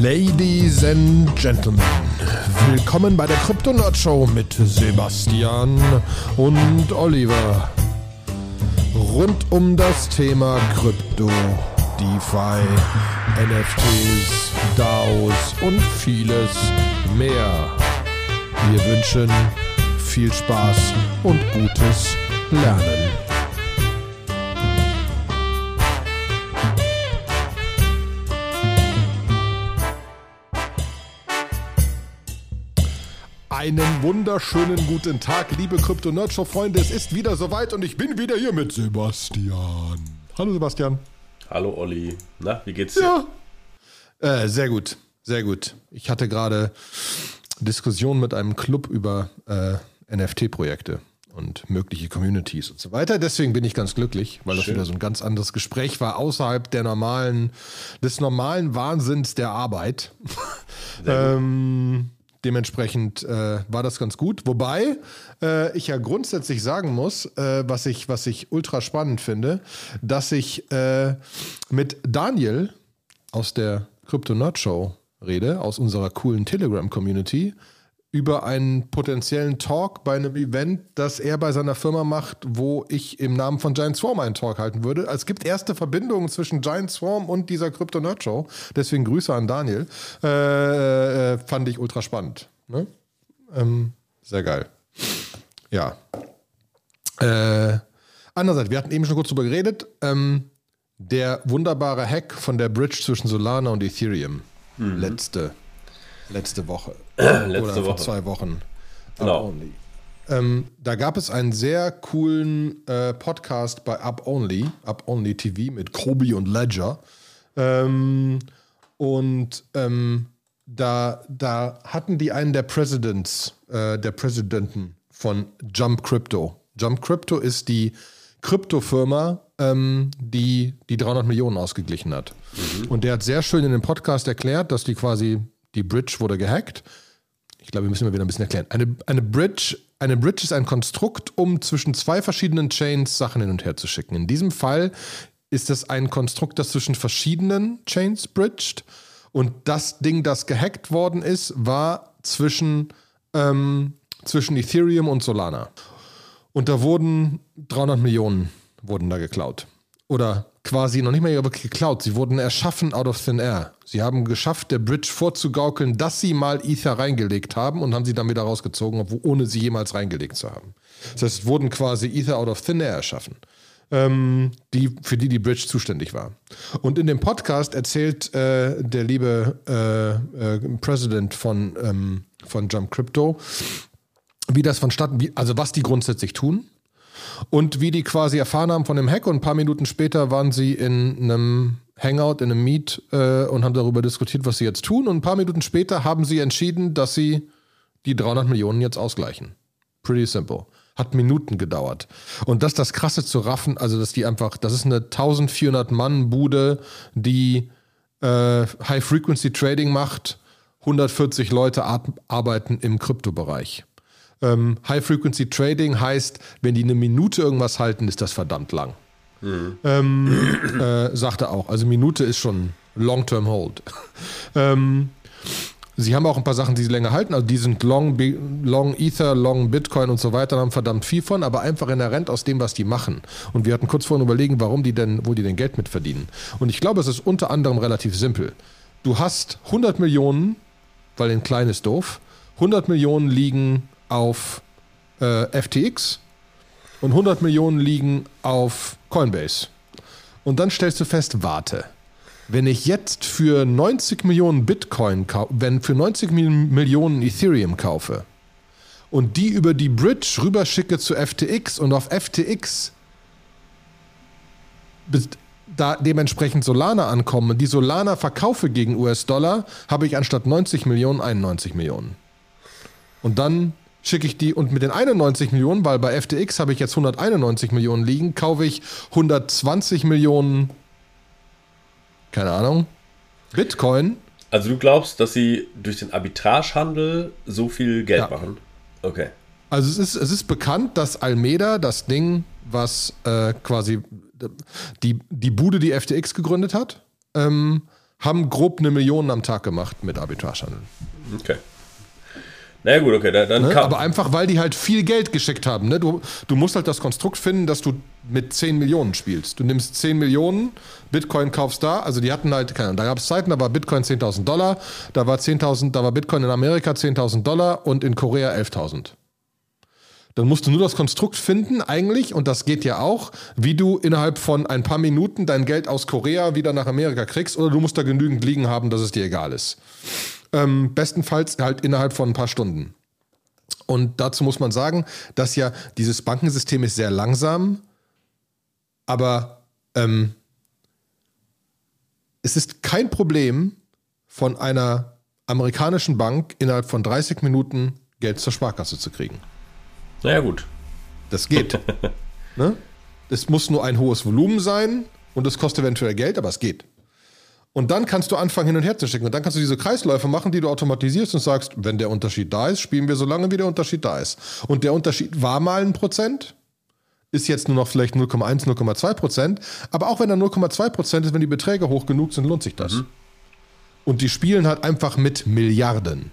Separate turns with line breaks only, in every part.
Ladies and Gentlemen, willkommen bei der Crypto Nerd Show mit Sebastian und Oliver. Rund um das Thema Krypto, DeFi, NFTs, DAOs und vieles mehr. Wir wünschen viel Spaß und gutes Lernen. Einen wunderschönen guten Tag, liebe Krypto Nerdshow Freunde. Es ist wieder soweit und ich bin wieder hier mit Sebastian. Hallo Sebastian.
Hallo Olli. Na, wie geht's dir?
Ja. Äh, sehr gut, sehr gut. Ich hatte gerade Diskussionen mit einem Club über äh, NFT-Projekte und mögliche Communities und so weiter. Deswegen bin ich ganz glücklich, weil das Schön. wieder so ein ganz anderes Gespräch war, außerhalb der normalen, des normalen Wahnsinns der Arbeit. ähm, Dementsprechend äh, war das ganz gut. Wobei äh, ich ja grundsätzlich sagen muss, äh, was, ich, was ich ultra spannend finde, dass ich äh, mit Daniel aus der Crypto Nerd Show rede, aus unserer coolen Telegram-Community, über einen potenziellen Talk bei einem Event, das er bei seiner Firma macht, wo ich im Namen von Giant Swarm einen Talk halten würde. Es gibt erste Verbindungen zwischen Giant Swarm und dieser Crypto Nerd Show. Deswegen Grüße an Daniel. Äh, äh, fand ich ultra spannend. Ne? Ähm, sehr geil. Ja. Äh, andererseits, wir hatten eben schon kurz drüber geredet. Ähm, der wunderbare Hack von der Bridge zwischen Solana und Ethereum. Mhm. Letzte letzte Woche.
letzte
oder vor
Woche.
zwei Wochen.
Genau.
Ähm, da gab es einen sehr coolen äh, Podcast bei Up Only, Up Only TV mit Kobi und Ledger. Ähm, und ähm, da, da hatten die einen der Presidents, äh, der Präsidenten von Jump Crypto. Jump Crypto ist die Kryptofirma, ähm, die die 300 Millionen ausgeglichen hat. Mhm. Und der hat sehr schön in dem Podcast erklärt, dass die quasi die Bridge wurde gehackt. Ich glaube, wir müssen mal wieder ein bisschen erklären. Eine, eine, Bridge, eine Bridge ist ein Konstrukt, um zwischen zwei verschiedenen Chains Sachen hin und her zu schicken. In diesem Fall ist es ein Konstrukt, das zwischen verschiedenen Chains bridged. Und das Ding, das gehackt worden ist, war zwischen, ähm, zwischen Ethereum und Solana. Und da wurden 300 Millionen wurden da geklaut. Oder quasi noch nicht mal geklaut. Sie wurden erschaffen out of thin air. Sie haben geschafft, der Bridge vorzugaukeln, dass sie mal Ether reingelegt haben und haben sie dann wieder rausgezogen, ohne sie jemals reingelegt zu haben. Das heißt, es wurden quasi Ether out of thin air erschaffen, ähm, die, für die die Bridge zuständig war. Und in dem Podcast erzählt äh, der liebe äh, äh, President von, ähm, von Jump Crypto, wie das vonstatten, wie, also was die grundsätzlich tun und wie die quasi erfahren haben von dem Hack und ein paar Minuten später waren sie in einem Hangout, in einem Meet äh, und haben darüber diskutiert, was sie jetzt tun. Und ein paar Minuten später haben sie entschieden, dass sie die 300 Millionen jetzt ausgleichen. Pretty simple. Hat Minuten gedauert. Und das ist das Krasse zu raffen, also dass die einfach, das ist eine 1400 Mann Bude, die äh, High Frequency Trading macht. 140 Leute arbeiten im Kryptobereich. Ähm, High Frequency Trading heißt, wenn die eine Minute irgendwas halten, ist das verdammt lang. Mhm. Ähm, äh, sagt er auch. Also Minute ist schon Long-Term Hold. ähm, sie haben auch ein paar Sachen, die sie länger halten. Also die sind Long, Long Ether, Long Bitcoin und so weiter, haben verdammt viel von, aber einfach inhärent aus dem, was die machen. Und wir hatten kurz vorhin überlegen, warum die denn, wo die denn Geld mit verdienen. Und ich glaube, es ist unter anderem relativ simpel. Du hast 100 Millionen, weil ein klein ist doof. 100 Millionen liegen auf äh, FTX und 100 Millionen liegen auf Coinbase. Und dann stellst du fest, warte, wenn ich jetzt für 90 Millionen Bitcoin, wenn für 90 Millionen Ethereum kaufe und die über die Bridge rüberschicke zu FTX und auf FTX da dementsprechend Solana ankommen und die Solana verkaufe gegen US-Dollar, habe ich anstatt 90 Millionen 91 Millionen. Und dann schicke ich die und mit den 91 Millionen, weil bei FTX habe ich jetzt 191 Millionen liegen, kaufe ich 120 Millionen, keine Ahnung, Bitcoin.
Also du glaubst, dass sie durch den Arbitragehandel so viel Geld ja. machen? Okay.
Also es ist, es ist bekannt, dass Almeida das Ding, was äh, quasi die, die Bude, die FTX gegründet hat, ähm, haben grob eine Million am Tag gemacht mit Arbitragehandel.
Okay. Na ja, gut, okay. Dann
ne? Aber einfach, weil die halt viel Geld geschickt haben. Ne? Du, du musst halt das Konstrukt finden, dass du mit 10 Millionen spielst. Du nimmst 10 Millionen, Bitcoin kaufst da. Also die hatten halt, keine Ahnung, da gab es Zeiten, da war Bitcoin 10.000 Dollar, da war, 10 da war Bitcoin in Amerika 10.000 Dollar und in Korea 11.000. Dann musst du nur das Konstrukt finden, eigentlich, und das geht ja auch, wie du innerhalb von ein paar Minuten dein Geld aus Korea wieder nach Amerika kriegst, oder du musst da genügend liegen haben, dass es dir egal ist. Ähm, bestenfalls halt innerhalb von ein paar Stunden. Und dazu muss man sagen, dass ja dieses Bankensystem ist sehr langsam, aber ähm, es ist kein Problem, von einer amerikanischen Bank innerhalb von 30 Minuten Geld zur Sparkasse zu kriegen.
Naja, gut.
Das geht. ne? Es muss nur ein hohes Volumen sein und es kostet eventuell Geld, aber es geht. Und dann kannst du anfangen, hin und her zu schicken. Und dann kannst du diese Kreisläufe machen, die du automatisierst und sagst, wenn der Unterschied da ist, spielen wir so lange, wie der Unterschied da ist. Und der Unterschied war mal ein Prozent, ist jetzt nur noch vielleicht 0,1, 0,2 Prozent. Aber auch wenn er 0,2 Prozent ist, wenn die Beträge hoch genug sind, lohnt sich das. Mhm. Und die spielen halt einfach mit Milliarden.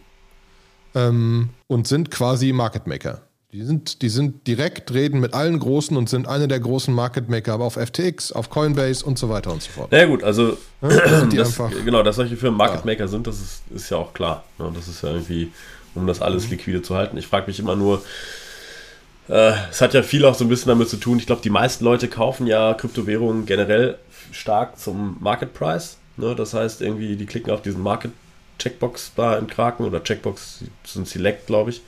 Ähm, und sind quasi Market Maker. Die sind, die sind direkt, reden mit allen Großen und sind eine der großen Market Maker, aber auf FTX, auf Coinbase und so weiter und so fort.
Ja gut, also ja, das, genau, dass solche Firmen Market ja. Maker sind, das ist, ist ja auch klar. Ja, das ist ja irgendwie, um das alles mhm. liquide zu halten. Ich frage mich immer nur, äh, es hat ja viel auch so ein bisschen damit zu tun. Ich glaube, die meisten Leute kaufen ja Kryptowährungen generell stark zum Market Price. Ne? Das heißt, irgendwie, die klicken auf diesen Market Checkbox da im Kraken oder Checkbox sind Select, glaube ich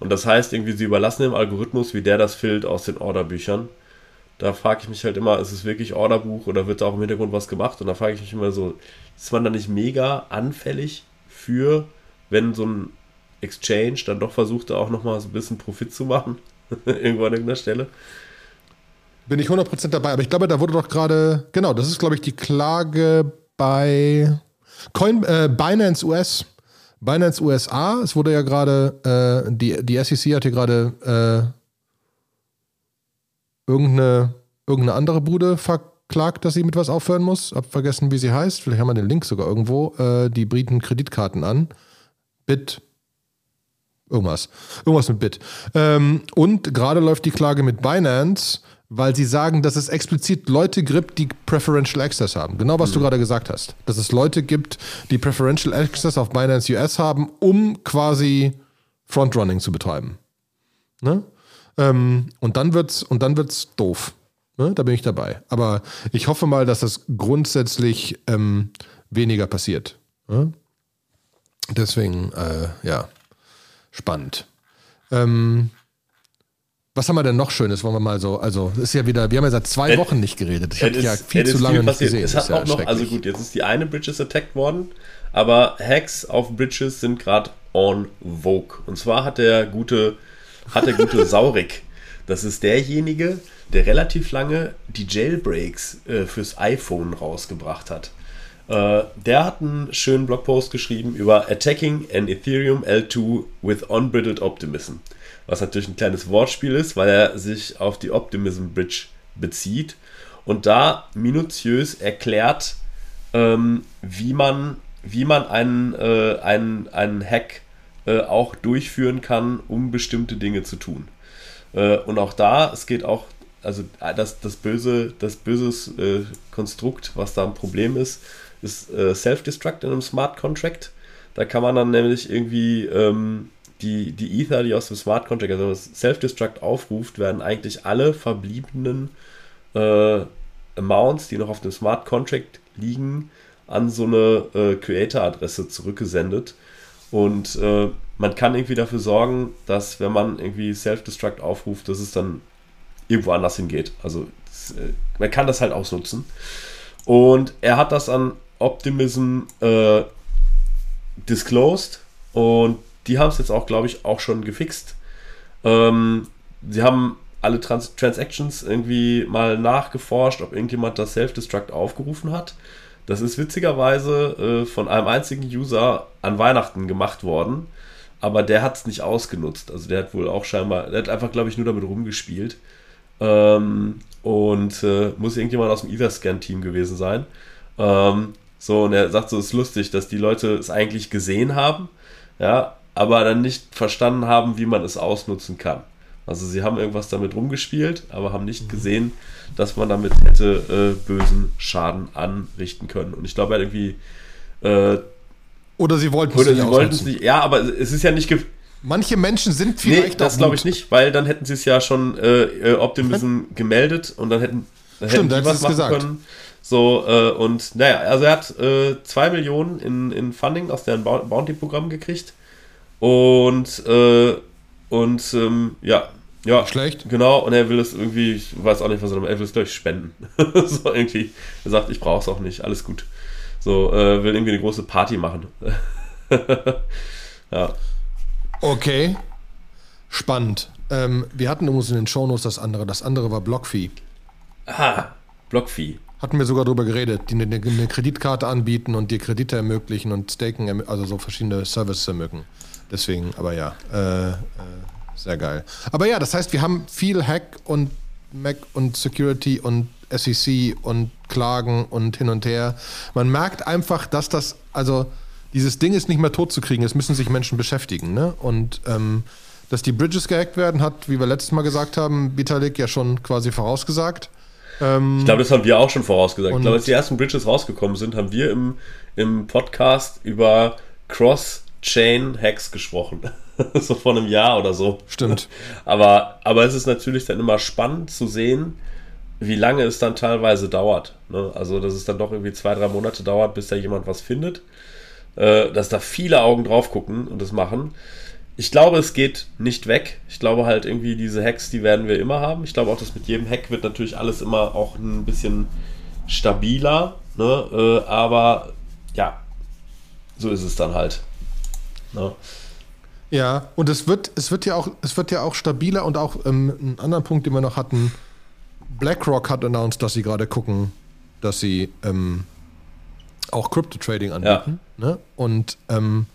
und das heißt irgendwie, sie überlassen dem Algorithmus, wie der das filtert aus den Orderbüchern. Da frage ich mich halt immer, ist es wirklich Orderbuch oder wird da auch im Hintergrund was gemacht? Und da frage ich mich immer so, ist man da nicht mega anfällig für, wenn so ein Exchange dann doch versucht, da auch nochmal so ein bisschen Profit zu machen? Irgendwo an irgendeiner Stelle.
Bin ich 100% dabei, aber ich glaube, da wurde doch gerade, genau, das ist, glaube ich, die Klage bei Coin, äh, Binance US Binance USA, es wurde ja gerade, äh, die, die SEC hat hier gerade äh, irgendeine, irgendeine andere Bude verklagt, dass sie mit was aufhören muss. Hab vergessen, wie sie heißt. Vielleicht haben wir den Link sogar irgendwo. Äh, die bieten Kreditkarten an. Bit. Irgendwas. Irgendwas mit Bit. Ähm, und gerade läuft die Klage mit Binance weil sie sagen, dass es explizit Leute gibt, die Preferential Access haben. Genau, was mhm. du gerade gesagt hast. Dass es Leute gibt, die Preferential Access auf Binance US haben, um quasi Frontrunning zu betreiben. Ne? Ähm, und dann wird's, und dann wird's doof. Ne? Da bin ich dabei. Aber ich hoffe mal, dass das grundsätzlich ähm, weniger passiert. Ne? Deswegen, äh, ja, spannend. Ähm, was haben wir denn noch Schönes? Wollen wir mal so, also ist ja wieder, wir haben ja seit zwei Wochen nicht geredet. Ich habe ja viel zu lange nicht gesehen.
Es hat auch noch, also gut, jetzt ist die eine Bridges attacked worden, aber Hacks auf Bridges sind gerade on vogue. Und zwar hat der gute, hat der gute Saurik, das ist derjenige, der relativ lange die Jailbreaks äh, fürs iPhone rausgebracht hat. Äh, der hat einen schönen Blogpost geschrieben über Attacking an Ethereum L2 with Unbridled Optimism was natürlich ein kleines Wortspiel ist, weil er sich auf die Optimism Bridge bezieht und da minutiös erklärt, ähm, wie man, wie man einen, äh, einen, einen Hack äh, auch durchführen kann, um bestimmte Dinge zu tun. Äh, und auch da, es geht auch, also äh, das, das böse, das böse äh, Konstrukt, was da ein Problem ist, ist äh, Self-Destruct in einem Smart Contract. Da kann man dann nämlich irgendwie ähm, die, die Ether, die aus dem Smart Contract, also das Self-Destruct aufruft, werden eigentlich alle verbliebenen äh, Amounts, die noch auf dem Smart Contract liegen, an so eine äh, Creator-Adresse zurückgesendet. Und äh, man kann irgendwie dafür sorgen, dass wenn man irgendwie Self-Destruct aufruft, dass es dann irgendwo anders hingeht. Also das, äh, man kann das halt ausnutzen. Und er hat das an Optimism äh, disclosed und die haben es jetzt auch, glaube ich, auch schon gefixt. Ähm, sie haben alle Trans Transactions irgendwie mal nachgeforscht, ob irgendjemand das Self-Destruct aufgerufen hat. Das ist witzigerweise äh, von einem einzigen User an Weihnachten gemacht worden, aber der hat es nicht ausgenutzt. Also der hat wohl auch scheinbar, der hat einfach, glaube ich, nur damit rumgespielt. Ähm, und äh, muss irgendjemand aus dem Etherscan-Team gewesen sein. Ähm, So, und er sagt so, es ist lustig, dass die Leute es eigentlich gesehen haben, ja, aber dann nicht verstanden haben, wie man es ausnutzen kann. Also sie haben irgendwas damit rumgespielt, aber haben nicht gesehen, dass man damit hätte äh, bösen Schaden anrichten können. Und ich glaube, er hat irgendwie. Äh,
oder sie wollten
es nicht. Oder sie nicht. Ja, aber es ist ja nicht.
Manche Menschen sind vielleicht. Nee,
das glaube ich nicht, weil dann hätten sie es ja schon äh, äh Optimism gemeldet und dann hätten, dann
Stimmt, hätten die was machen gesagt. können.
So, äh, und naja, also er hat 2 äh, Millionen in, in Funding aus deren Bounty-Programm gekriegt. Und, äh, und ähm, ja, ja,
schlecht.
Genau, und er will es irgendwie, ich weiß auch nicht, was er er will es gleich spenden. so irgendwie. Er sagt, ich brauche es auch nicht, alles gut. So, äh, will irgendwie eine große Party machen. ja.
Okay. Spannend. Ähm, wir hatten übrigens in den Shownotes das andere. Das andere war Blockfee.
Ah, Blockfee.
Hatten wir sogar darüber geredet, die eine, eine Kreditkarte anbieten und dir Kredite ermöglichen und Staken, also so verschiedene Services ermöglichen. Deswegen, aber ja. Äh, äh, sehr geil. Aber ja, das heißt, wir haben viel Hack und Mac und Security und SEC und Klagen und hin und her. Man merkt einfach, dass das, also dieses Ding ist nicht mehr tot zu kriegen. Es müssen sich Menschen beschäftigen. Ne? Und ähm, dass die Bridges gehackt werden, hat, wie wir letztes Mal gesagt haben, Vitalik ja schon quasi vorausgesagt.
Ähm, ich glaube, das haben wir auch schon vorausgesagt. Ich glaube, als die ersten Bridges rausgekommen sind, haben wir im, im Podcast über Cross-Chain-Hacks gesprochen. so vor einem Jahr oder so.
Stimmt.
Aber, aber es ist natürlich dann immer spannend zu sehen, wie lange es dann teilweise dauert. Ne? Also, dass es dann doch irgendwie zwei, drei Monate dauert, bis da jemand was findet. Äh, dass da viele Augen drauf gucken und das machen. Ich glaube, es geht nicht weg. Ich glaube halt irgendwie, diese Hacks, die werden wir immer haben. Ich glaube auch, dass mit jedem Hack wird natürlich alles immer auch ein bisschen stabiler. Ne? Äh, aber ja, so ist es dann halt. Ne?
Ja, und es wird, es wird ja auch, es wird ja auch stabiler und auch ähm, einen anderen Punkt, den wir noch hatten. BlackRock hat announced, dass sie gerade gucken, dass sie ähm, auch Crypto Trading anbieten. Ja. Ne? Und ähm,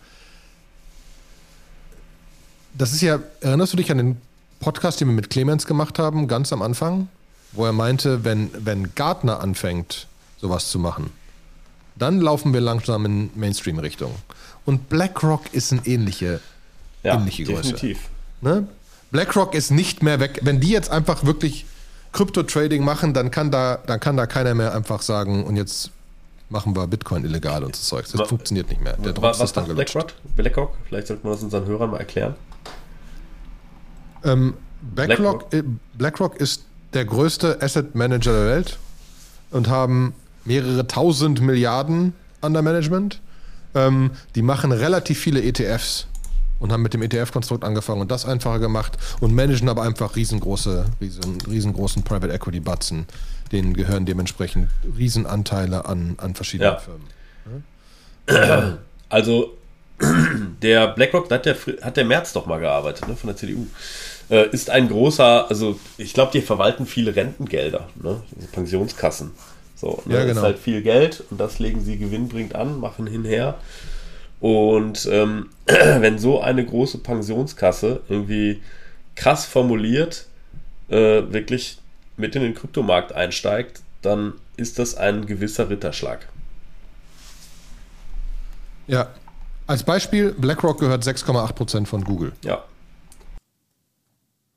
das ist ja, erinnerst du dich an den Podcast, den wir mit Clemens gemacht haben, ganz am Anfang, wo er meinte, wenn, wenn Gartner anfängt, sowas zu machen, dann laufen wir langsam in Mainstream-Richtung. Und BlackRock ist ein ähnliche ja, ähnliche Größe. Definitiv. Ne? BlackRock ist nicht mehr weg. Wenn die jetzt einfach wirklich Krypto-Trading machen, dann kann, da, dann kann da keiner mehr einfach sagen, und jetzt machen wir Bitcoin illegal und so Zeug. Das was, funktioniert nicht mehr.
Der was ist dann BlackRock? BlackRock? Vielleicht sollte man das unseren Hörern mal erklären.
Ähm, BlackRock, BlackRock. BlackRock ist der größte Asset Manager der Welt und haben mehrere tausend Milliarden under Management. Ähm, die machen relativ viele ETFs und haben mit dem ETF-Konstrukt angefangen und das einfacher gemacht und managen aber einfach riesengroße, riesen, riesengroßen Private Equity Batzen. Denen gehören dementsprechend Riesenanteile an, an verschiedenen ja. Firmen.
Also der BlackRock, da hat der, hat der Merz doch mal gearbeitet, ne, von der CDU. Äh, ist ein großer, also ich glaube, die verwalten viele Rentengelder, ne, also Pensionskassen. So, ne,
ja, genau. ist
halt viel Geld und das legen sie gewinnbringend an, machen hinher. Und ähm, wenn so eine große Pensionskasse irgendwie krass formuliert äh, wirklich mit in den Kryptomarkt einsteigt, dann ist das ein gewisser Ritterschlag.
Ja. Als Beispiel, BlackRock gehört 6,8% von Google.
Ja.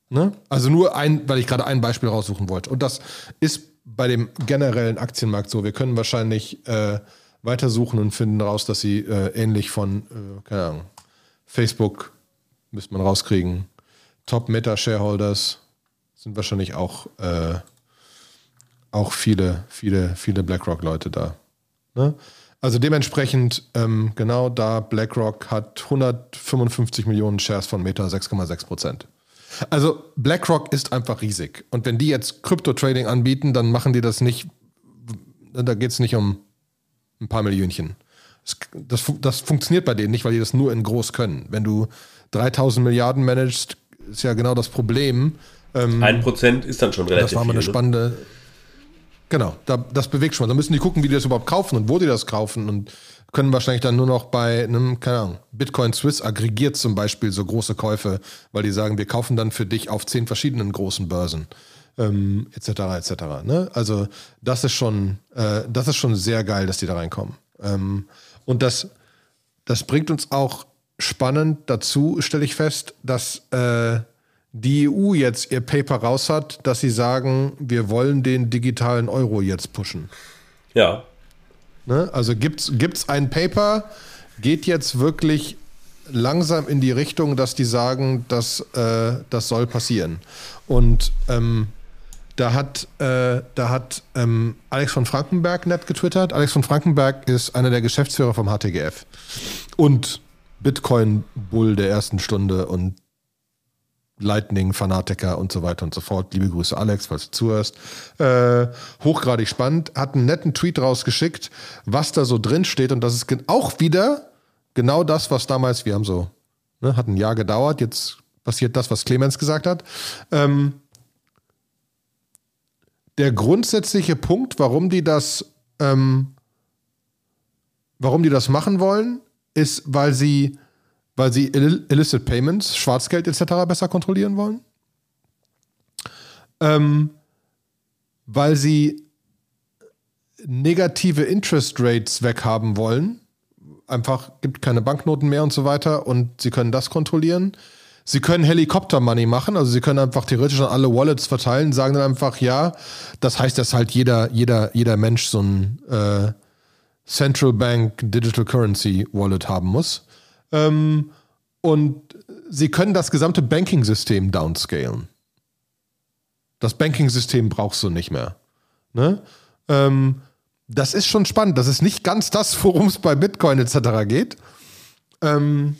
Ne? Also nur ein, weil ich gerade ein Beispiel raussuchen wollte. Und das ist bei dem generellen Aktienmarkt so. Wir können wahrscheinlich äh, weitersuchen und finden raus, dass sie äh, ähnlich von, äh, keine Ahnung, Facebook müsste man rauskriegen. Top Meta Shareholders sind wahrscheinlich auch, äh, auch viele, viele, viele BlackRock-Leute da. Ne? Also dementsprechend, ähm, genau da, BlackRock hat 155 Millionen Shares von Meta, 6,6 Prozent. Also BlackRock ist einfach riesig. Und wenn die jetzt Krypto-Trading anbieten, dann machen die das nicht, da geht es nicht um ein paar Millionchen. Das, das, funktioniert bei denen nicht, weil die das nur in groß können. Wenn du 3000 Milliarden managst, ist ja genau das Problem.
Ähm, ein Prozent ist dann schon relativ
Das war mal eine
viel,
ne? spannende. Ne? Genau, da, das bewegt schon mal. Da müssen die gucken, wie die das überhaupt kaufen und wo die das kaufen und können wahrscheinlich dann nur noch bei einem, keine Ahnung, Bitcoin Swiss aggregiert zum Beispiel so große Käufe, weil die sagen, wir kaufen dann für dich auf zehn verschiedenen großen Börsen ähm, etc. etc. Ne? Also das ist schon, äh, das ist schon sehr geil, dass die da reinkommen. Ähm, und das, das bringt uns auch spannend dazu, stelle ich fest, dass äh, die EU jetzt ihr Paper raus hat, dass sie sagen, wir wollen den digitalen Euro jetzt pushen.
Ja.
Ne? Also gibt es ein Paper, geht jetzt wirklich langsam in die Richtung, dass die sagen, dass äh, das soll passieren. Und ähm, da hat, äh, da hat ähm, Alex von Frankenberg nett getwittert. Alex von Frankenberg ist einer der Geschäftsführer vom HTGF und Bitcoin-Bull der ersten Stunde und Lightning-Fanatiker und so weiter und so fort. Liebe Grüße, Alex, falls du zuhörst. Äh, hochgradig spannend. Hat einen netten Tweet rausgeschickt, was da so drin steht. Und das ist auch wieder genau das, was damals, wir haben so, ne, hat ein Jahr gedauert, jetzt passiert das, was Clemens gesagt hat. Ähm, der grundsätzliche Punkt, warum die das, ähm, warum die das machen wollen, ist, weil sie weil sie illicit Payments, Schwarzgeld etc. besser kontrollieren wollen. Ähm, weil sie negative Interest Rates weghaben wollen. Einfach gibt keine Banknoten mehr und so weiter und sie können das kontrollieren. Sie können Helikopter-Money machen, also sie können einfach theoretisch an alle Wallets verteilen, sagen dann einfach ja. Das heißt, dass halt jeder, jeder, jeder Mensch so ein äh, Central Bank Digital Currency Wallet haben muss. Ähm, und sie können das gesamte Banking-System downscalen. Das Banking-System brauchst du nicht mehr. Ne? Ähm, das ist schon spannend. Das ist nicht ganz das, worum es bei Bitcoin etc. geht. Ähm,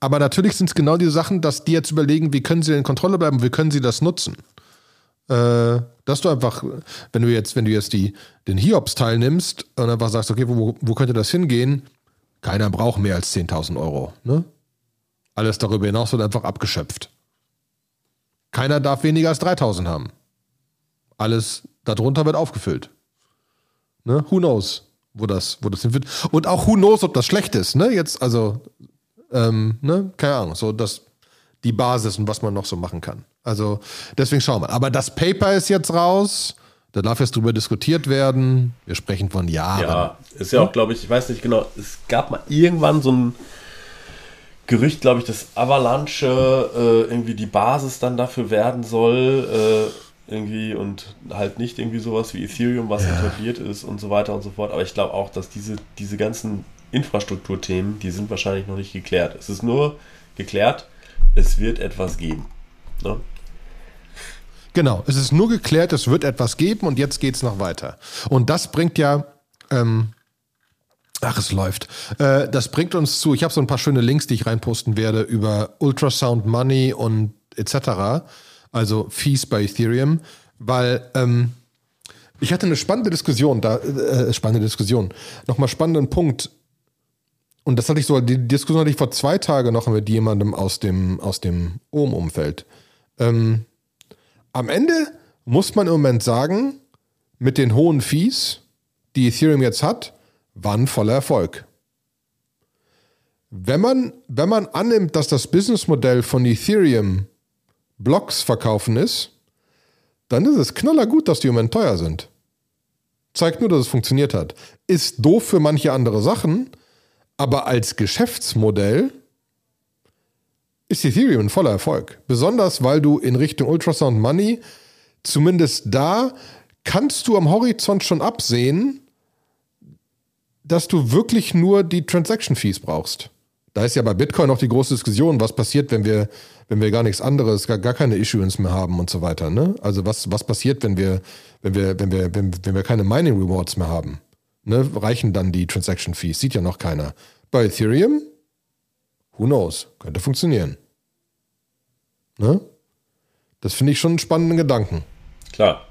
aber natürlich sind es genau diese Sachen, dass die jetzt überlegen, wie können sie in Kontrolle bleiben, wie können sie das nutzen. Äh, dass du einfach, wenn du jetzt, wenn du jetzt die, den Hiobs teilnimmst und einfach sagst, okay, wo, wo könnte das hingehen? Keiner braucht mehr als 10.000 Euro. Ne? Alles darüber hinaus wird einfach abgeschöpft. Keiner darf weniger als 3.000 haben. Alles darunter wird aufgefüllt. Ne? Who knows, wo das, wo das hinführt. Und auch who knows, ob das schlecht ist. Ne? Jetzt, also, ähm, ne? keine Ahnung, so das, die Basis und was man noch so machen kann. Also, deswegen schauen wir. Aber das Paper ist jetzt raus. Da darf jetzt drüber diskutiert werden. Wir sprechen von Jahren.
Ja, ist ja auch, glaube ich, ich weiß nicht genau, es gab mal irgendwann so ein Gerücht, glaube ich, dass Avalanche äh, irgendwie die Basis dann dafür werden soll. Äh, irgendwie und halt nicht irgendwie sowas wie Ethereum, was ja. etabliert ist und so weiter und so fort. Aber ich glaube auch, dass diese, diese ganzen Infrastrukturthemen, die sind wahrscheinlich noch nicht geklärt. Es ist nur geklärt, es wird etwas geben. Ne?
Genau, es ist nur geklärt, es wird etwas geben und jetzt geht es noch weiter. Und das bringt ja, ähm, ach, es läuft. Äh, das bringt uns zu, ich habe so ein paar schöne Links, die ich reinposten werde über Ultrasound Money und etc. Also Fees bei Ethereum, weil ähm, ich hatte eine spannende Diskussion, da, äh, spannende Diskussion, nochmal spannenden Punkt. Und das hatte ich so, die Diskussion hatte ich vor zwei Tagen noch mit jemandem aus dem, aus dem Ohm-Umfeld. Ähm, am Ende muss man im Moment sagen, mit den hohen Fees, die Ethereum jetzt hat, war voller Erfolg. Wenn man, wenn man annimmt, dass das Businessmodell von Ethereum Blocks verkaufen ist, dann ist es knallergut, dass die im Moment teuer sind. Zeigt nur, dass es funktioniert hat. Ist doof für manche andere Sachen, aber als Geschäftsmodell ist Ethereum ein voller Erfolg. Besonders, weil du in Richtung Ultrasound Money, zumindest da, kannst du am Horizont schon absehen, dass du wirklich nur die Transaction Fees brauchst. Da ist ja bei Bitcoin noch die große Diskussion, was passiert, wenn wir, wenn wir gar nichts anderes, gar, gar keine Issuance mehr haben und so weiter. Ne? Also was, was passiert, wenn wir, wenn wir, wenn wir, wenn, wenn wir keine Mining Rewards mehr haben? Ne? Reichen dann die Transaction Fees? Sieht ja noch keiner. Bei Ethereum Who knows? Könnte funktionieren. Ne? Das finde ich schon einen spannenden Gedanken.
Klar.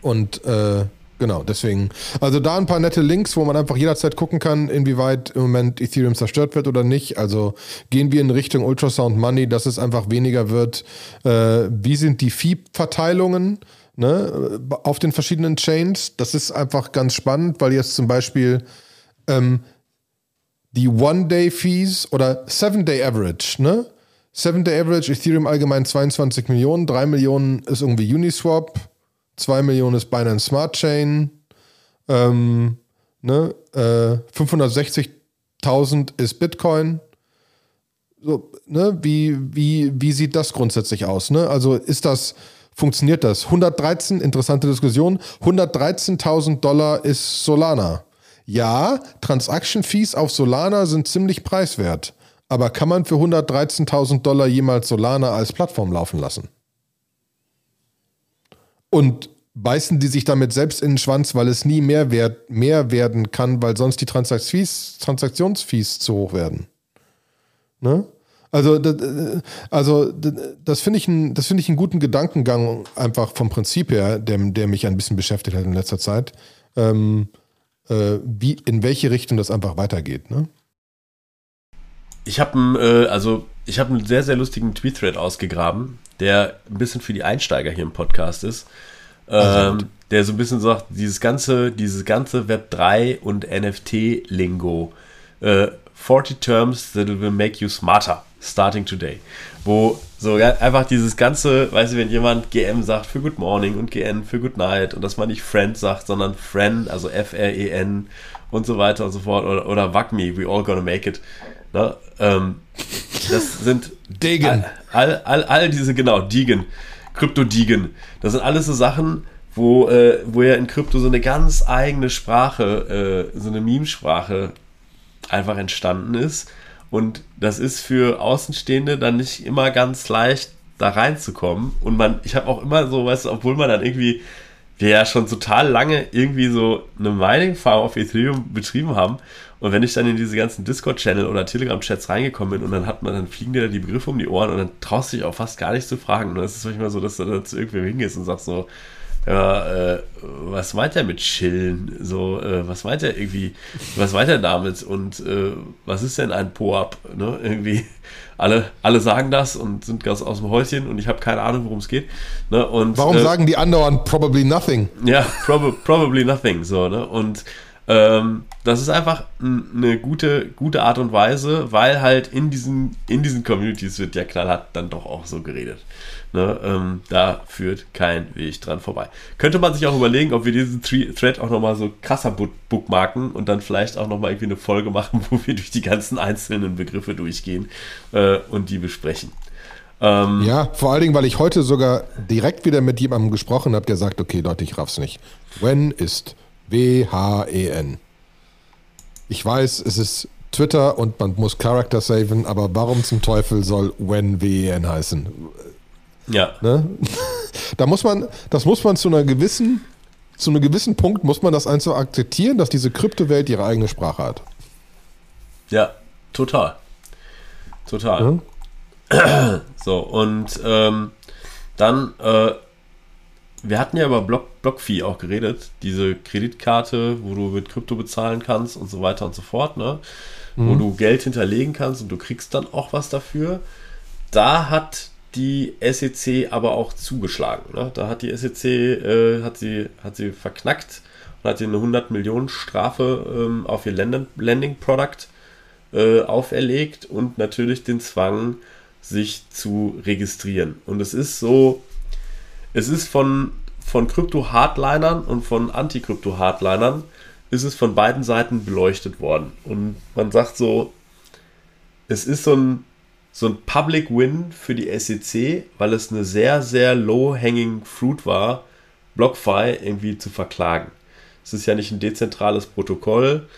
Und äh, genau, deswegen. Also da ein paar nette Links, wo man einfach jederzeit gucken kann, inwieweit im Moment Ethereum zerstört wird oder nicht. Also gehen wir in Richtung Ultrasound Money, dass es einfach weniger wird. Äh, wie sind die Fee-Verteilungen? Ne, auf den verschiedenen Chains. Das ist einfach ganz spannend, weil jetzt zum Beispiel ähm, die One-Day-Fees oder Seven-Day-Average, ne? Seven-Day-Average, Ethereum allgemein 22 Millionen, 3 Millionen ist irgendwie Uniswap, 2 Millionen ist Binance Smart Chain, ähm, Ne? Äh, 560.000 ist Bitcoin. So, ne? wie, wie, wie sieht das grundsätzlich aus? Ne? Also ist das, funktioniert das? 113, interessante Diskussion, 113.000 Dollar ist Solana. Ja, Transaction Fees auf Solana sind ziemlich preiswert. Aber kann man für 113.000 Dollar jemals Solana als Plattform laufen lassen? Und beißen die sich damit selbst in den Schwanz, weil es nie mehr, wert, mehr werden kann, weil sonst die Transaktionsfees, Transaktionsfees zu hoch werden. Ne? Also, also das finde ich, find ich einen guten Gedankengang, einfach vom Prinzip her, der, der mich ein bisschen beschäftigt hat in letzter Zeit, ähm, äh, wie, in welche Richtung das einfach weitergeht. Ne?
Ich habe äh, also ich habe einen sehr, sehr lustigen Tweet-Thread ausgegraben, der ein bisschen für die Einsteiger hier im Podcast ist. Ähm, der so ein bisschen sagt, dieses ganze, dieses ganze Web 3 und NFT-Lingo. Äh, 40 Terms that will make you smarter, starting today. Wo so einfach dieses ganze, weißt du, wenn jemand GM sagt für Good Morning und GN für Good Night und dass man nicht Friend sagt, sondern Friend, also F-R-E-N und so weiter und so fort oder, oder WACME, we all gonna make it. Ne? Ähm, das sind
Degen.
All, all, all, diese, genau, Degen, Krypto-Degen. Das sind alles so Sachen, wo, äh, wo ja in Krypto so eine ganz eigene Sprache, äh, so eine Meme-Sprache einfach entstanden ist. Und das ist für Außenstehende dann nicht immer ganz leicht, da reinzukommen. Und man, ich habe auch immer so, weißt du, obwohl man dann irgendwie, wir ja schon total lange irgendwie so eine Mining-Farm auf Ethereum betrieben haben und wenn ich dann in diese ganzen Discord-Channel oder Telegram-Chats reingekommen bin und dann hat man, dann fliegen dir da die Begriffe um die Ohren und dann traust du dich auch fast gar nicht zu fragen. Und dann ist es manchmal so, dass du da zu irgendwem hingehst und sagst so, ja, äh, was meint er mit chillen? So, äh, was meint er irgendwie, was meint er damit? Und äh, was ist denn ein Po-Up? Ne? Irgendwie, alle, alle sagen das und sind ganz aus dem Häuschen und ich habe keine Ahnung, worum es geht. Ne? Und,
Warum äh, sagen die anderen probably nothing?
Ja, prob probably nothing. So, ne? Und ähm, das ist einfach eine gute, gute Art und Weise, weil halt in diesen, in diesen Communities wird ja knallhart dann doch auch so geredet. Ne, ähm, da führt kein Weg dran vorbei. Könnte man sich auch überlegen, ob wir diesen Thread auch nochmal so krasser bookmarken und dann vielleicht auch nochmal irgendwie eine Folge machen, wo wir durch die ganzen einzelnen Begriffe durchgehen äh, und die besprechen.
Ähm, ja, vor allen Dingen, weil ich heute sogar direkt wieder mit jemandem gesprochen habe, der sagt, okay, Leute, ich raff's nicht. When ist W-H-E-N. Ich weiß, es ist Twitter und man muss Character saven, aber warum zum Teufel soll When W-E-N heißen?
Ja.
Ne? Da muss man, das muss man zu einer gewissen, zu einem gewissen Punkt muss man das einfach akzeptieren, dass diese Kryptowelt ihre eigene Sprache hat.
Ja, total. Total. Ja. So, und ähm, dann äh, wir hatten ja über Block, Blockfee auch geredet, diese Kreditkarte, wo du mit Krypto bezahlen kannst und so weiter und so fort, ne? Mhm. Wo du Geld hinterlegen kannst und du kriegst dann auch was dafür. Da hat die SEC aber auch zugeschlagen. Ne? Da hat die SEC äh, hat sie, hat sie verknackt und hat ihr eine 100 Millionen Strafe ähm, auf ihr Landing Product äh, auferlegt und natürlich den Zwang, sich zu registrieren. Und es ist so, es ist von, von Krypto-Hardlinern und von Anti-Krypto-Hardlinern ist es von beiden Seiten beleuchtet worden. Und man sagt so, es ist so ein, so ein Public Win für die SEC, weil es eine sehr, sehr low-hanging fruit war, BlockFi irgendwie zu verklagen. Es ist ja nicht ein dezentrales Protokoll.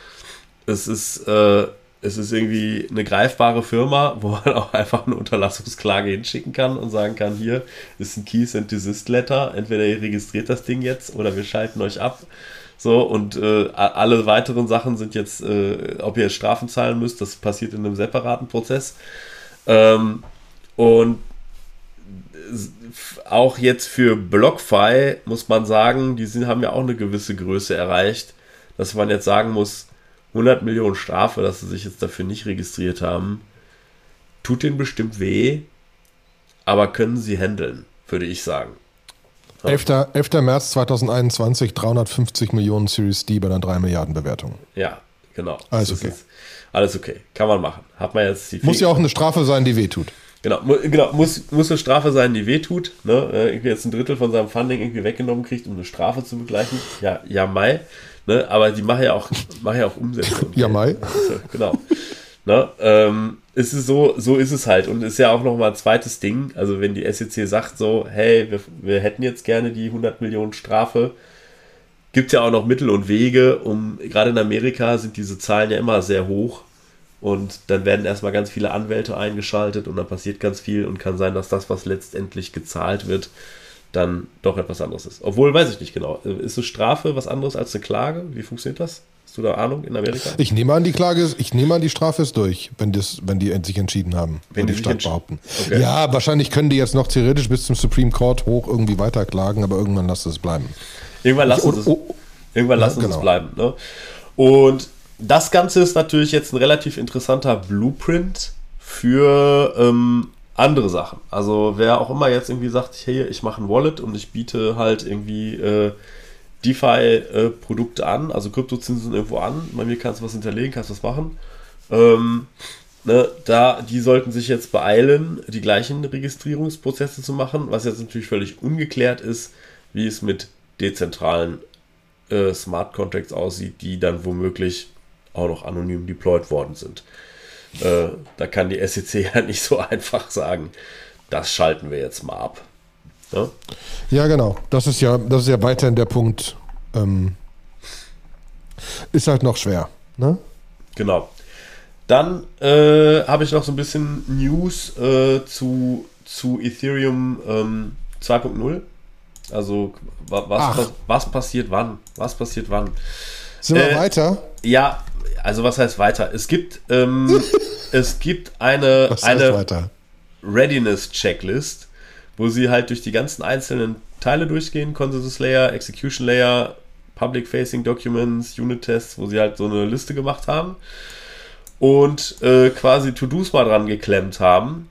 Es ist äh, es ist irgendwie eine greifbare Firma, wo man auch einfach eine Unterlassungsklage hinschicken kann und sagen kann, hier ist ein Keys and Desist Letter, entweder ihr registriert das Ding jetzt oder wir schalten euch ab. So, und äh, alle weiteren Sachen sind jetzt, äh, ob ihr Strafen zahlen müsst, das passiert in einem separaten Prozess. Ähm, und auch jetzt für BlockFi muss man sagen, die sind, haben ja auch eine gewisse Größe erreicht, dass man jetzt sagen muss, 100 Millionen Strafe, dass sie sich jetzt dafür nicht registriert haben, tut denen bestimmt weh, aber können sie handeln, würde ich sagen.
11. 11. März 2021, 350 Millionen Series D bei einer 3 Milliarden Bewertung.
Ja, genau.
Alles okay.
alles okay. Kann man machen. Hat man jetzt
die Muss ja auch eine Strafe sein, die weh tut.
Genau, mu genau muss, muss eine Strafe sein, die wehtut. Ne? Äh, irgendwie jetzt ein Drittel von seinem Funding irgendwie weggenommen kriegt, um eine Strafe zu begleichen. Ja, ja, Mai. Ne? Aber die machen ja auch, machen ja auch Umsätze.
ja, Mai.
genau. Ne? Ähm, ist es so, so ist es halt. Und ist ja auch nochmal ein zweites Ding. Also, wenn die SEC sagt so, hey, wir, wir hätten jetzt gerne die 100 Millionen Strafe, gibt es ja auch noch Mittel und Wege, um, gerade in Amerika sind diese Zahlen ja immer sehr hoch. Und dann werden erstmal ganz viele Anwälte eingeschaltet und dann passiert ganz viel und kann sein, dass das, was letztendlich gezahlt wird, dann doch etwas anderes ist. Obwohl, weiß ich nicht genau. Ist eine Strafe was anderes als eine Klage? Wie funktioniert das? Hast du da Ahnung in Amerika?
Ich nehme an, die Klage ich nehme an, die Strafe ist durch, wenn, das, wenn die sich entschieden haben.
Wenn die, die
Stadt behaupten. Okay. Ja, wahrscheinlich können die jetzt noch theoretisch bis zum Supreme Court hoch irgendwie weiterklagen, aber irgendwann lassen es bleiben.
Irgendwann lassen sie es, oh, irgendwann lassen ja, genau. es bleiben. Ne? Und das Ganze ist natürlich jetzt ein relativ interessanter Blueprint für ähm, andere Sachen. Also wer auch immer jetzt irgendwie sagt, hey, ich mache ein Wallet und ich biete halt irgendwie äh, DeFi-Produkte äh, an, also Kryptozinsen irgendwo an, bei mir kannst du was hinterlegen, kannst was machen. Ähm, ne, da, die sollten sich jetzt beeilen, die gleichen Registrierungsprozesse zu machen, was jetzt natürlich völlig ungeklärt ist, wie es mit dezentralen äh, Smart Contracts aussieht, die dann womöglich auch noch anonym deployed worden sind. Äh, da kann die SEC ja nicht so einfach sagen, das schalten wir jetzt mal ab.
Ja, ja genau. Das ist ja, das ist ja weiterhin der Punkt. Ähm, ist halt noch schwer. Ne?
Genau. Dann äh, habe ich noch so ein bisschen News äh, zu, zu Ethereum ähm, 2.0. Also was, was, passiert wann? Was passiert wann?
Sind wir äh, weiter?
Ja, also was heißt weiter? Es gibt, ähm, es gibt eine, eine Readiness-Checklist, wo sie halt durch die ganzen einzelnen Teile durchgehen, Consensus Layer, Execution Layer, Public Facing Documents, Unit Tests, wo sie halt so eine Liste gemacht haben und äh, quasi To-Dos mal dran geklemmt haben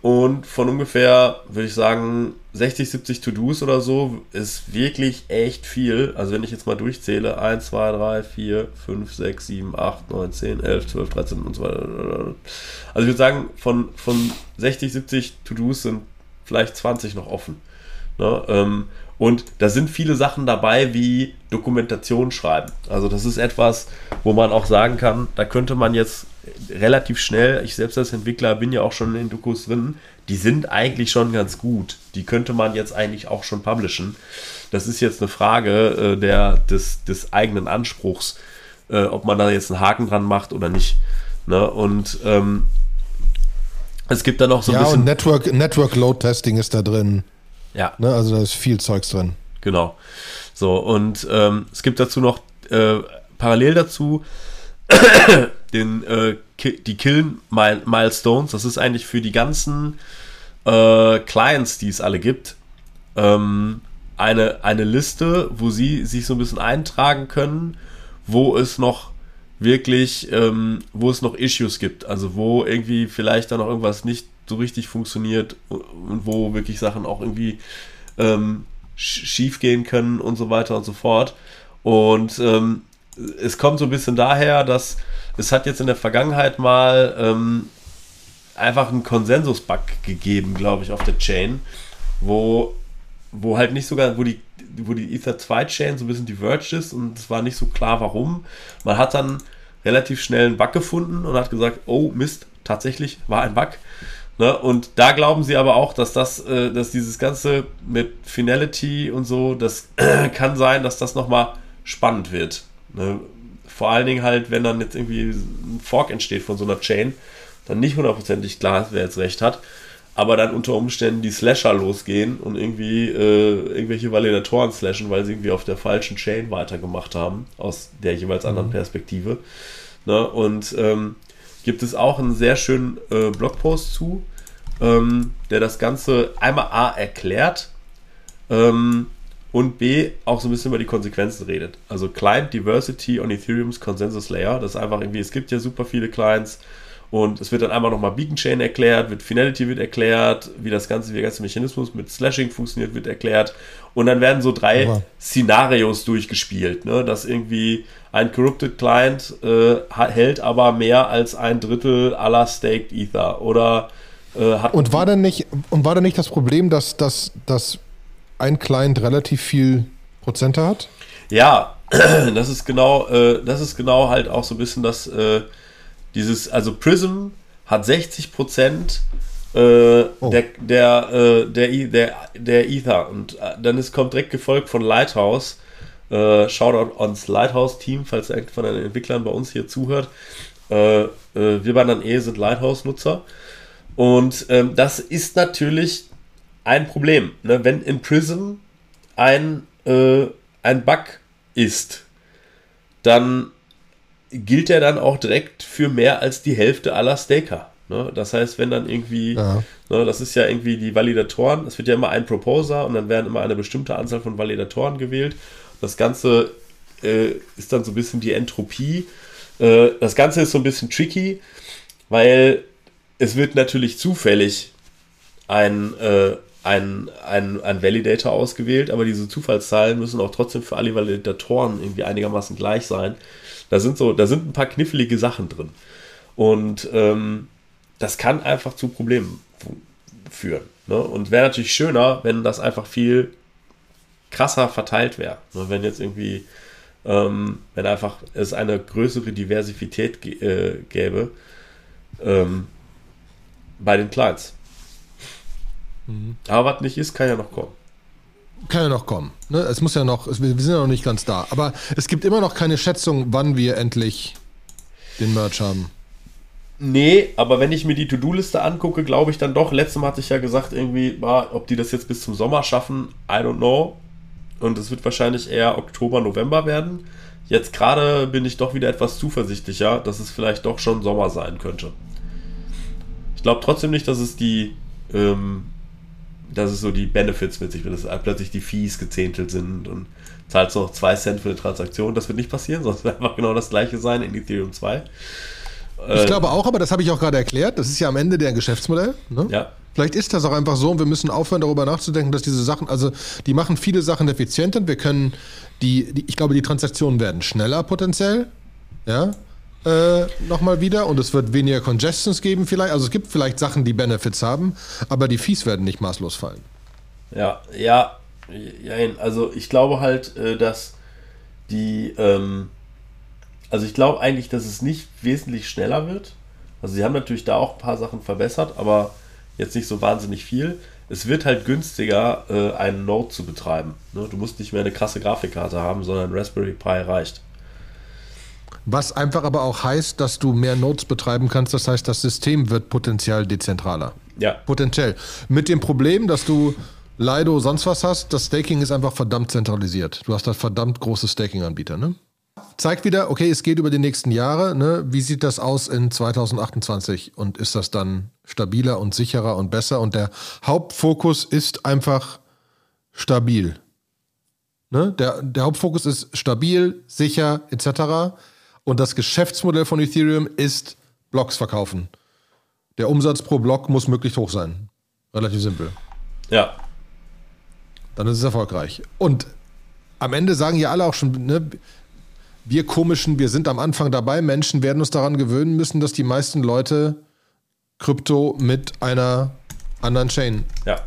und von ungefähr, würde ich sagen, 60, 70 To-Dos oder so ist wirklich echt viel. Also wenn ich jetzt mal durchzähle, 1, 2, 3, 4, 5, 6, 7, 8, 9, 10, 11, 12, 13 und so weiter. Also ich würde sagen, von, von 60, 70 To-Dos sind vielleicht 20 noch offen. Ne? Ähm, und da sind viele Sachen dabei wie Dokumentation schreiben. Also das ist etwas, wo man auch sagen kann, da könnte man jetzt relativ schnell, ich selbst als Entwickler bin ja auch schon in den Dokus drin, die sind eigentlich schon ganz gut. Die könnte man jetzt eigentlich auch schon publishen. Das ist jetzt eine Frage äh, der, des, des eigenen Anspruchs, äh, ob man da jetzt einen Haken dran macht oder nicht. Ne? Und ähm, es gibt da noch so
ein ja, bisschen. Und Network, Network Load Testing ist da drin.
Ja.
Ne? Also da ist viel Zeugs drin.
Genau. So, und ähm, es gibt dazu noch äh, parallel dazu den, äh, die Killen Milestones. Das ist eigentlich für die ganzen äh, Clients, die es alle gibt, ähm, eine, eine Liste, wo sie sich so ein bisschen eintragen können, wo es noch wirklich, ähm, wo es noch Issues gibt. Also wo irgendwie vielleicht dann noch irgendwas nicht so richtig funktioniert und wo wirklich Sachen auch irgendwie ähm, schief gehen können und so weiter und so fort. Und ähm, es kommt so ein bisschen daher, dass es hat jetzt in der Vergangenheit mal ähm, einfach einen Konsensus-Bug gegeben, glaube ich, auf der Chain, wo, wo halt nicht sogar, wo die, wo die Ether 2 Chain so ein bisschen diverged ist und es war nicht so klar, warum. Man hat dann relativ schnell einen Bug gefunden und hat gesagt, oh Mist, tatsächlich war ein Bug. Ne? Und da glauben sie aber auch, dass das, äh, dass dieses Ganze mit Finality und so, das kann sein, dass das nochmal spannend wird. Ne? Vor allen Dingen halt, wenn dann jetzt irgendwie ein Fork entsteht von so einer Chain, dann nicht hundertprozentig klar ist, wer jetzt recht hat, aber dann unter Umständen die Slasher losgehen und irgendwie äh, irgendwelche Validatoren slashen, weil sie irgendwie auf der falschen Chain weitergemacht haben, aus der jeweils anderen mhm. Perspektive. Ne? Und ähm, gibt es auch einen sehr schönen äh, Blogpost zu, ähm, der das Ganze einmal A erklärt, ähm, und B, auch so ein bisschen über die Konsequenzen redet. Also Client Diversity on Ethereum's Consensus Layer. Das ist einfach irgendwie, es gibt ja super viele Clients und es wird dann einmal nochmal Beacon Chain erklärt, wird Finality wird erklärt, wie das ganze, wie der ganze Mechanismus mit Slashing funktioniert, wird erklärt. Und dann werden so drei ja. Szenarios durchgespielt, ne? dass irgendwie ein Corrupted Client äh, hält aber mehr als ein Drittel aller Staked Ether oder
Äh, und war dann nicht, und war dann nicht das Problem, dass, dass, dass ein Client relativ viel Prozente hat?
Ja, das ist genau, äh, das ist genau halt auch so ein bisschen das, äh, dieses, also Prism hat 60 Prozent äh, oh. der, der, äh, der, der, der Ether und äh, dann ist, kommt direkt gefolgt von Lighthouse. Äh, Shoutout ans Lighthouse-Team, falls irgend von den Entwicklern bei uns hier zuhört. Wir bei dann eh sind Lighthouse-Nutzer. Und ähm, das ist natürlich ein Problem. Ne? Wenn in Prism ein, ein Bug ist, dann gilt er dann auch direkt für mehr als die Hälfte aller Staker. Ne? Das heißt, wenn dann irgendwie, ja. ne, das ist ja irgendwie die Validatoren, es wird ja immer ein Proposer und dann werden immer eine bestimmte Anzahl von Validatoren gewählt. Das Ganze äh, ist dann so ein bisschen die Entropie. Äh, das Ganze ist so ein bisschen tricky, weil es wird natürlich zufällig ein, äh, ein, ein, ein Validator ausgewählt, aber diese Zufallszahlen müssen auch trotzdem für alle Validatoren irgendwie einigermaßen gleich sein. Da sind so, da sind ein paar knifflige Sachen drin. Und ähm, das kann einfach zu Problemen führen. Ne? Und wäre natürlich schöner, wenn das einfach viel krasser verteilt wäre. Ne? Wenn jetzt irgendwie, ähm, wenn einfach es eine größere Diversität äh, gäbe ähm, bei den Clients. Mhm. Aber was nicht ist, kann ja noch kommen.
Kann ja noch kommen. Ne? Es muss ja noch, wir sind ja noch nicht ganz da. Aber es gibt immer noch keine Schätzung, wann wir endlich den Merch haben.
Nee, aber wenn ich mir die To-Do-Liste angucke, glaube ich dann doch, letztes Mal hatte ich ja gesagt, irgendwie, ob die das jetzt bis zum Sommer schaffen, I don't know. Und es wird wahrscheinlich eher Oktober, November werden. Jetzt gerade bin ich doch wieder etwas zuversichtlicher, dass es vielleicht doch schon Sommer sein könnte. Ich glaube trotzdem nicht, dass es die, ähm, dass es so die Benefits mit sich wird, dass plötzlich die Fees gezähntelt sind und zahlst noch 2 Cent für eine Transaktion. Das wird nicht passieren, sonst wird einfach genau das gleiche sein in Ethereum 2.
Ich glaube auch, aber das habe ich auch gerade erklärt. Das ist ja am Ende der Geschäftsmodell. Ne?
Ja.
Vielleicht ist das auch einfach so und wir müssen aufhören, darüber nachzudenken, dass diese Sachen, also die machen viele Sachen effizienter. Wir können die, die ich glaube, die Transaktionen werden schneller potenziell. Ja. Äh, nochmal wieder und es wird weniger Congestions geben vielleicht. Also es gibt vielleicht Sachen, die Benefits haben, aber die Fees werden nicht maßlos fallen.
Ja, ja, also ich glaube halt, äh, dass die, ähm, also ich glaube eigentlich, dass es nicht wesentlich schneller wird. Also sie haben natürlich da auch ein paar Sachen verbessert, aber jetzt nicht so wahnsinnig viel. Es wird halt günstiger, äh, einen Node zu betreiben. Ne? Du musst nicht mehr eine krasse Grafikkarte haben, sondern Raspberry Pi reicht.
Was einfach aber auch heißt, dass du mehr Nodes betreiben kannst. Das heißt, das System wird potenziell dezentraler.
Ja.
Potenziell. Mit dem Problem, dass du Lido sonst was hast, das Staking ist einfach verdammt zentralisiert. Du hast da verdammt große Staking-Anbieter, ne? zeigt wieder, okay, es geht über die nächsten Jahre. Ne? Wie sieht das aus in 2028? Und ist das dann stabiler und sicherer und besser? Und der Hauptfokus ist einfach stabil. Ne? Der, der Hauptfokus ist stabil, sicher etc. Und das Geschäftsmodell von Ethereum ist Blocks verkaufen. Der Umsatz pro Block muss möglichst hoch sein. Relativ simpel.
Ja.
Dann ist es erfolgreich. Und am Ende sagen ja alle auch schon, ne, wir komischen, wir sind am Anfang dabei, Menschen werden uns daran gewöhnen müssen, dass die meisten Leute Krypto mit einer anderen Chain
ja.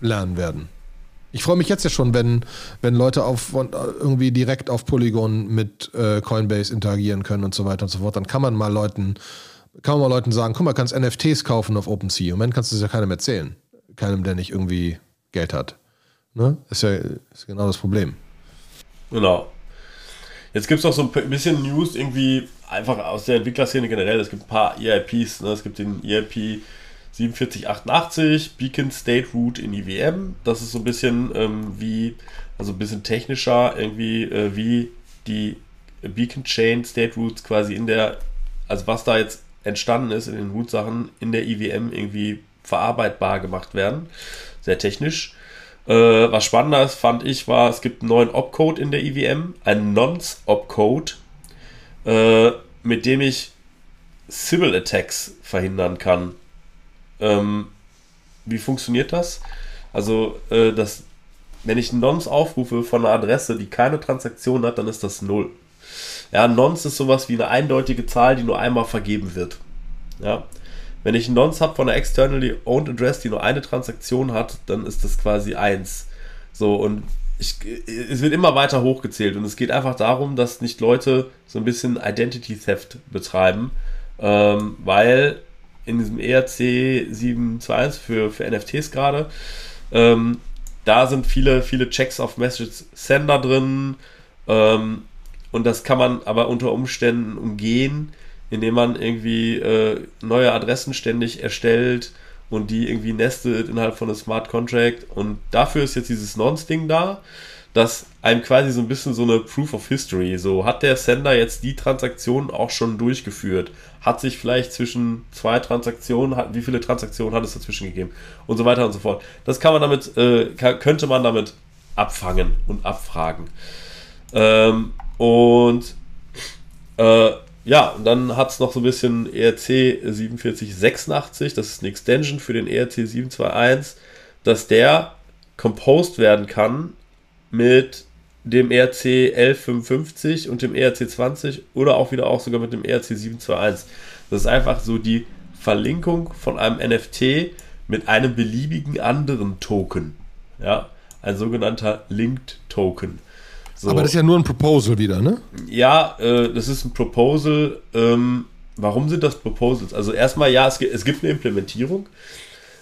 lernen werden. Ich freue mich jetzt ja schon, wenn, wenn Leute auf, irgendwie direkt auf Polygon mit äh, Coinbase interagieren können und so weiter und so fort. Dann kann man mal Leuten, kann man mal Leuten sagen, guck mal, kannst NFTs kaufen auf OpenSea. Im Moment kannst du es ja keinem erzählen. Keinem, der nicht irgendwie Geld hat. Ne? Ist ja ist genau das Problem.
Genau. Jetzt gibt es noch so ein bisschen News irgendwie einfach aus der Entwicklerszene generell. Es gibt ein paar EIPs. Ne? Es gibt den EIP 4788, Beacon State Root in IWM. Das ist so ein bisschen ähm, wie, also ein bisschen technischer, irgendwie äh, wie die Beacon Chain State Roots quasi in der, also was da jetzt entstanden ist in den Root-Sachen in der IWM irgendwie verarbeitbar gemacht werden. Sehr technisch. Äh, was spannender ist, fand ich, war, es gibt einen neuen Opcode in der EVM, einen Nonce-Opcode, äh, mit dem ich Sybil-Attacks verhindern kann. Ähm, wie funktioniert das? Also, äh, das, wenn ich Nonce aufrufe von einer Adresse, die keine Transaktion hat, dann ist das null. Ja, Nonce ist sowas wie eine eindeutige Zahl, die nur einmal vergeben wird. Ja. Wenn ich einen Nonce habe von einer externally owned Address, die nur eine Transaktion hat, dann ist das quasi eins. So, und ich, es wird immer weiter hochgezählt und es geht einfach darum, dass nicht Leute so ein bisschen Identity Theft betreiben, ähm, weil in diesem ERC 721 für, für NFTs gerade, ähm, da sind viele, viele Checks auf Message Sender drin. Ähm, und das kann man aber unter Umständen umgehen, indem man irgendwie äh, neue Adressen ständig erstellt und die irgendwie nestet innerhalb von einem Smart Contract. Und dafür ist jetzt dieses Nonce-Ding da, das einem quasi so ein bisschen so eine Proof of History. So hat der Sender jetzt die Transaktion auch schon durchgeführt? Hat sich vielleicht zwischen zwei Transaktionen, wie viele Transaktionen hat es dazwischen gegeben? Und so weiter und so fort. Das kann man damit, äh, könnte man damit abfangen und abfragen. Ähm, und äh, ja, und dann hat es noch so ein bisschen ERC 4786, das ist eine Extension für den ERC 721, dass der composed werden kann mit dem ERC 1155 und dem ERC 20 oder auch wieder auch sogar mit dem ERC 721. Das ist einfach so die Verlinkung von einem NFT mit einem beliebigen anderen Token. Ja, ein sogenannter Linked Token.
So. Aber das ist ja nur ein Proposal wieder, ne?
Ja, äh, das ist ein Proposal. Ähm, warum sind das Proposals? Also erstmal, ja, es, es gibt eine Implementierung.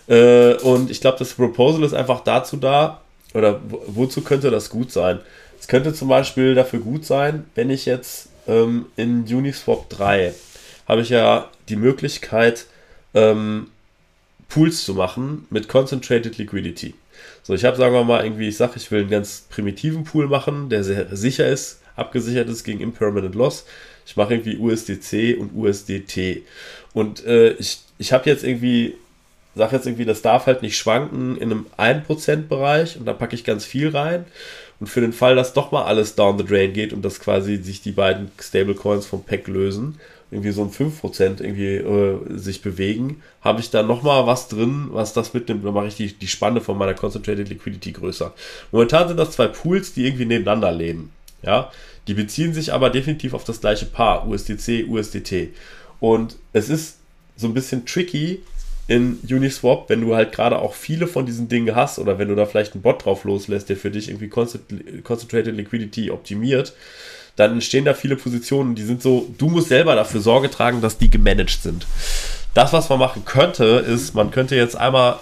Äh, und ich glaube, das Proposal ist einfach dazu da, oder wozu könnte das gut sein? Es könnte zum Beispiel dafür gut sein, wenn ich jetzt ähm, in Uniswap 3 habe ich ja die Möglichkeit, ähm, Pools zu machen mit Concentrated Liquidity. So, ich habe, sagen wir mal, irgendwie, ich sage, ich will einen ganz primitiven Pool machen, der sehr sicher ist, abgesichert ist gegen Impermanent Loss. Ich mache irgendwie USDC und USDT. Und äh, ich, ich habe jetzt irgendwie, sage jetzt irgendwie, das darf halt nicht schwanken in einem 1%-Bereich und da packe ich ganz viel rein. Und für den Fall, dass doch mal alles down the drain geht und dass quasi sich die beiden Stablecoins vom Pack lösen, irgendwie so ein 5% irgendwie äh, sich bewegen, habe ich da nochmal was drin, was das mitnimmt. Dann mache ich die, die Spanne von meiner Concentrated Liquidity größer. Momentan sind das zwei Pools, die irgendwie nebeneinander leben. Ja, die beziehen sich aber definitiv auf das gleiche Paar, USDC, USDT. Und es ist so ein bisschen tricky in Uniswap, wenn du halt gerade auch viele von diesen Dingen hast oder wenn du da vielleicht einen Bot drauf loslässt, der für dich irgendwie Concentrated Liquidity optimiert, dann entstehen da viele Positionen, die sind so, du musst selber dafür Sorge tragen, dass die gemanagt sind. Das, was man machen könnte, ist, man könnte jetzt einmal